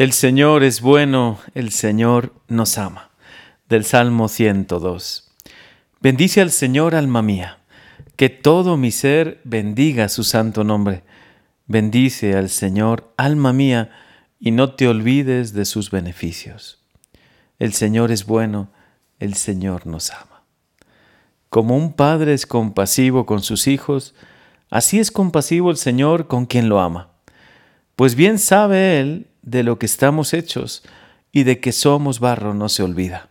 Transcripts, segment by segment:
El Señor es bueno, el Señor nos ama. Del Salmo 102. Bendice al Señor, alma mía, que todo mi ser bendiga su santo nombre. Bendice al Señor, alma mía, y no te olvides de sus beneficios. El Señor es bueno, el Señor nos ama. Como un padre es compasivo con sus hijos, así es compasivo el Señor con quien lo ama. Pues bien sabe Él de lo que estamos hechos y de que somos barro no se olvida.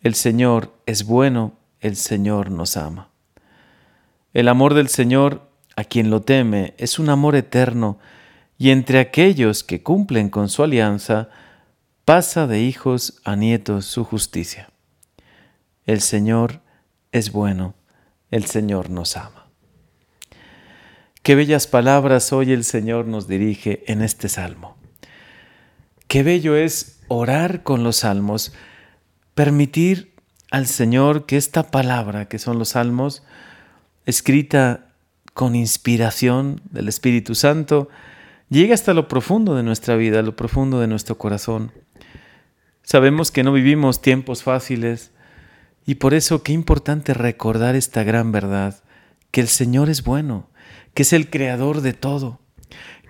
El Señor es bueno, el Señor nos ama. El amor del Señor a quien lo teme es un amor eterno y entre aquellos que cumplen con su alianza pasa de hijos a nietos su justicia. El Señor es bueno, el Señor nos ama. Qué bellas palabras hoy el Señor nos dirige en este salmo. Qué bello es orar con los salmos, permitir al Señor que esta palabra, que son los salmos, escrita con inspiración del Espíritu Santo, llegue hasta lo profundo de nuestra vida, lo profundo de nuestro corazón. Sabemos que no vivimos tiempos fáciles y por eso qué importante recordar esta gran verdad, que el Señor es bueno, que es el creador de todo,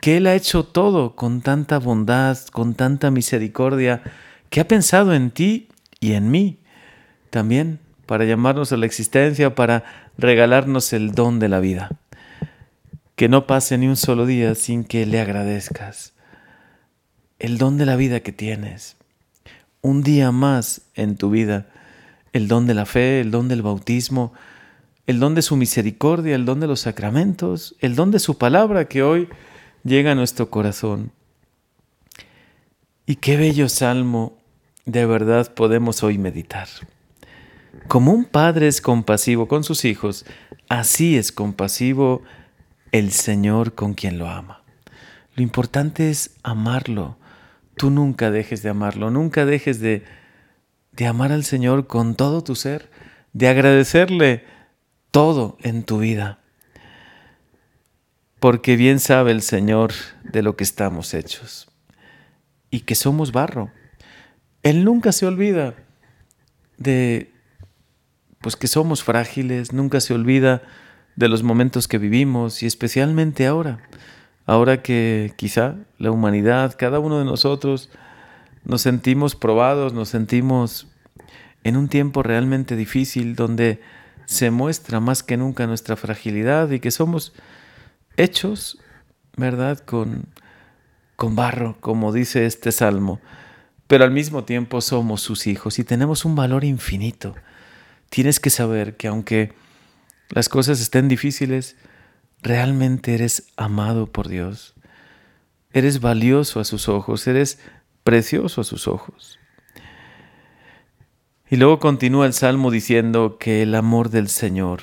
que Él ha hecho todo con tanta bondad, con tanta misericordia, que ha pensado en ti y en mí también para llamarnos a la existencia, para regalarnos el don de la vida. Que no pase ni un solo día sin que le agradezcas el don de la vida que tienes. Un día más en tu vida, el don de la fe, el don del bautismo, el don de su misericordia, el don de los sacramentos, el don de su palabra que hoy llega a nuestro corazón. Y qué bello salmo de verdad podemos hoy meditar. Como un padre es compasivo con sus hijos, así es compasivo el Señor con quien lo ama. Lo importante es amarlo. Tú nunca dejes de amarlo, nunca dejes de, de amar al Señor con todo tu ser, de agradecerle todo en tu vida porque bien sabe el Señor de lo que estamos hechos y que somos barro. Él nunca se olvida de pues que somos frágiles, nunca se olvida de los momentos que vivimos y especialmente ahora, ahora que quizá la humanidad, cada uno de nosotros nos sentimos probados, nos sentimos en un tiempo realmente difícil donde se muestra más que nunca nuestra fragilidad y que somos hechos, ¿verdad? Con, con barro, como dice este salmo, pero al mismo tiempo somos sus hijos y tenemos un valor infinito. Tienes que saber que aunque las cosas estén difíciles, realmente eres amado por Dios. Eres valioso a sus ojos, eres precioso a sus ojos. Y luego continúa el salmo diciendo que el amor del Señor,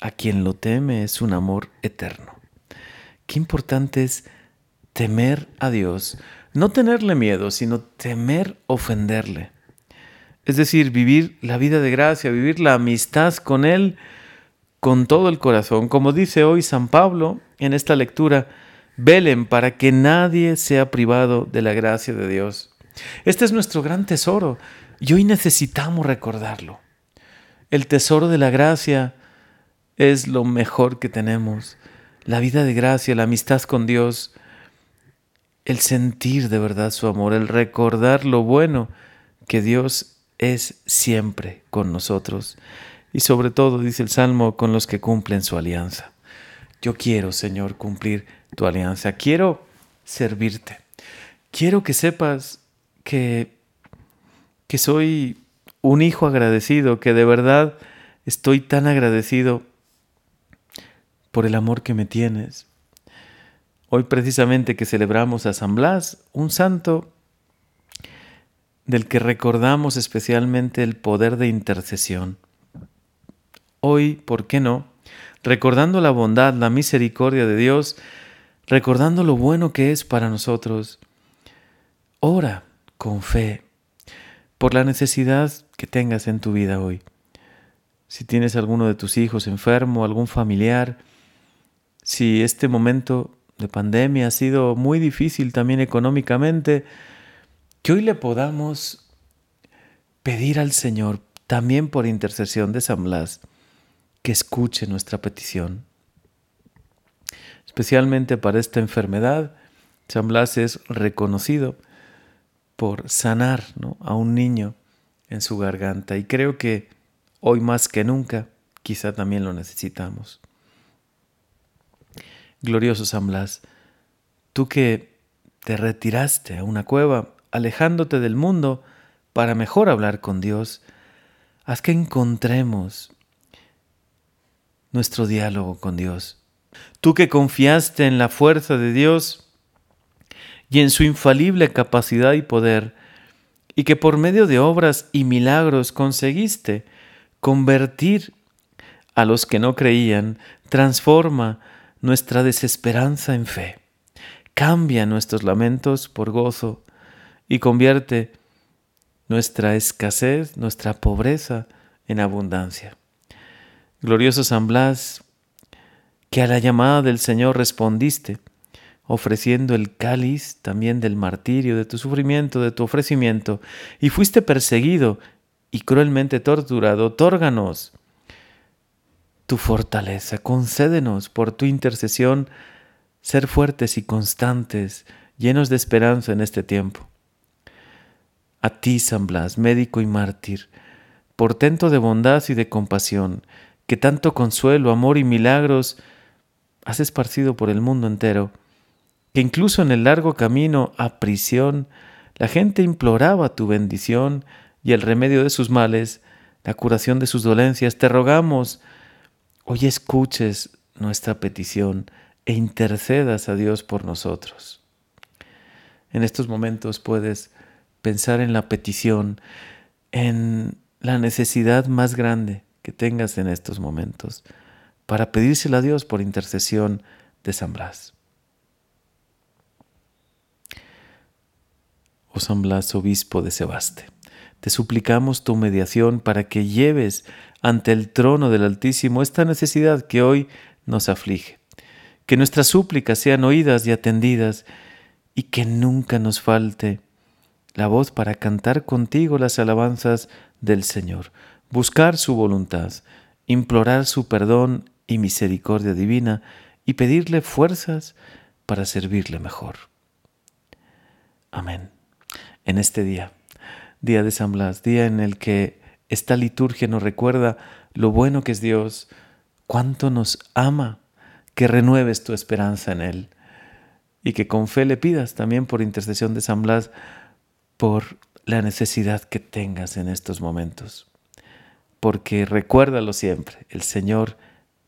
a quien lo teme, es un amor eterno. Qué importante es temer a Dios, no tenerle miedo, sino temer ofenderle. Es decir, vivir la vida de gracia, vivir la amistad con Él con todo el corazón. Como dice hoy San Pablo en esta lectura, velen para que nadie sea privado de la gracia de Dios. Este es nuestro gran tesoro y hoy necesitamos recordarlo. El tesoro de la gracia es lo mejor que tenemos la vida de gracia, la amistad con Dios, el sentir de verdad su amor, el recordar lo bueno que Dios es siempre con nosotros. Y sobre todo, dice el Salmo, con los que cumplen su alianza. Yo quiero, Señor, cumplir tu alianza, quiero servirte, quiero que sepas que, que soy un hijo agradecido, que de verdad estoy tan agradecido por el amor que me tienes. Hoy precisamente que celebramos a San Blas, un santo del que recordamos especialmente el poder de intercesión. Hoy, ¿por qué no? Recordando la bondad, la misericordia de Dios, recordando lo bueno que es para nosotros, ora con fe por la necesidad que tengas en tu vida hoy. Si tienes alguno de tus hijos enfermo, algún familiar, si este momento de pandemia ha sido muy difícil también económicamente, que hoy le podamos pedir al Señor, también por intercesión de San Blas, que escuche nuestra petición. Especialmente para esta enfermedad, San Blas es reconocido por sanar a un niño en su garganta y creo que hoy más que nunca quizá también lo necesitamos. Glorioso San Blas, tú que te retiraste a una cueva alejándote del mundo para mejor hablar con Dios, haz que encontremos nuestro diálogo con Dios. Tú que confiaste en la fuerza de Dios y en su infalible capacidad y poder, y que por medio de obras y milagros conseguiste convertir a los que no creían, transforma nuestra desesperanza en fe, cambia nuestros lamentos por gozo y convierte nuestra escasez, nuestra pobreza en abundancia. Glorioso San Blas, que a la llamada del Señor respondiste, ofreciendo el cáliz también del martirio, de tu sufrimiento, de tu ofrecimiento, y fuiste perseguido y cruelmente torturado, otórganos tu fortaleza, concédenos por tu intercesión ser fuertes y constantes, llenos de esperanza en este tiempo. A ti, San Blas, médico y mártir, portento de bondad y de compasión, que tanto consuelo, amor y milagros has esparcido por el mundo entero, que incluso en el largo camino a prisión la gente imploraba tu bendición y el remedio de sus males, la curación de sus dolencias, te rogamos, hoy escuches nuestra petición e intercedas a Dios por nosotros. En estos momentos puedes pensar en la petición, en la necesidad más grande que tengas en estos momentos, para pedírsela a Dios por intercesión de San Blas. Oh San Blas, obispo de Sebaste, te suplicamos tu mediación para que lleves ante el trono del Altísimo esta necesidad que hoy nos aflige, que nuestras súplicas sean oídas y atendidas y que nunca nos falte la voz para cantar contigo las alabanzas del Señor, buscar su voluntad, implorar su perdón y misericordia divina y pedirle fuerzas para servirle mejor. Amén. En este día, día de San Blas, día en el que esta liturgia nos recuerda lo bueno que es Dios, cuánto nos ama, que renueves tu esperanza en Él y que con fe le pidas también por intercesión de San Blas por la necesidad que tengas en estos momentos. Porque recuérdalo siempre, el Señor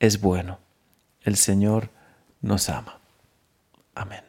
es bueno, el Señor nos ama. Amén.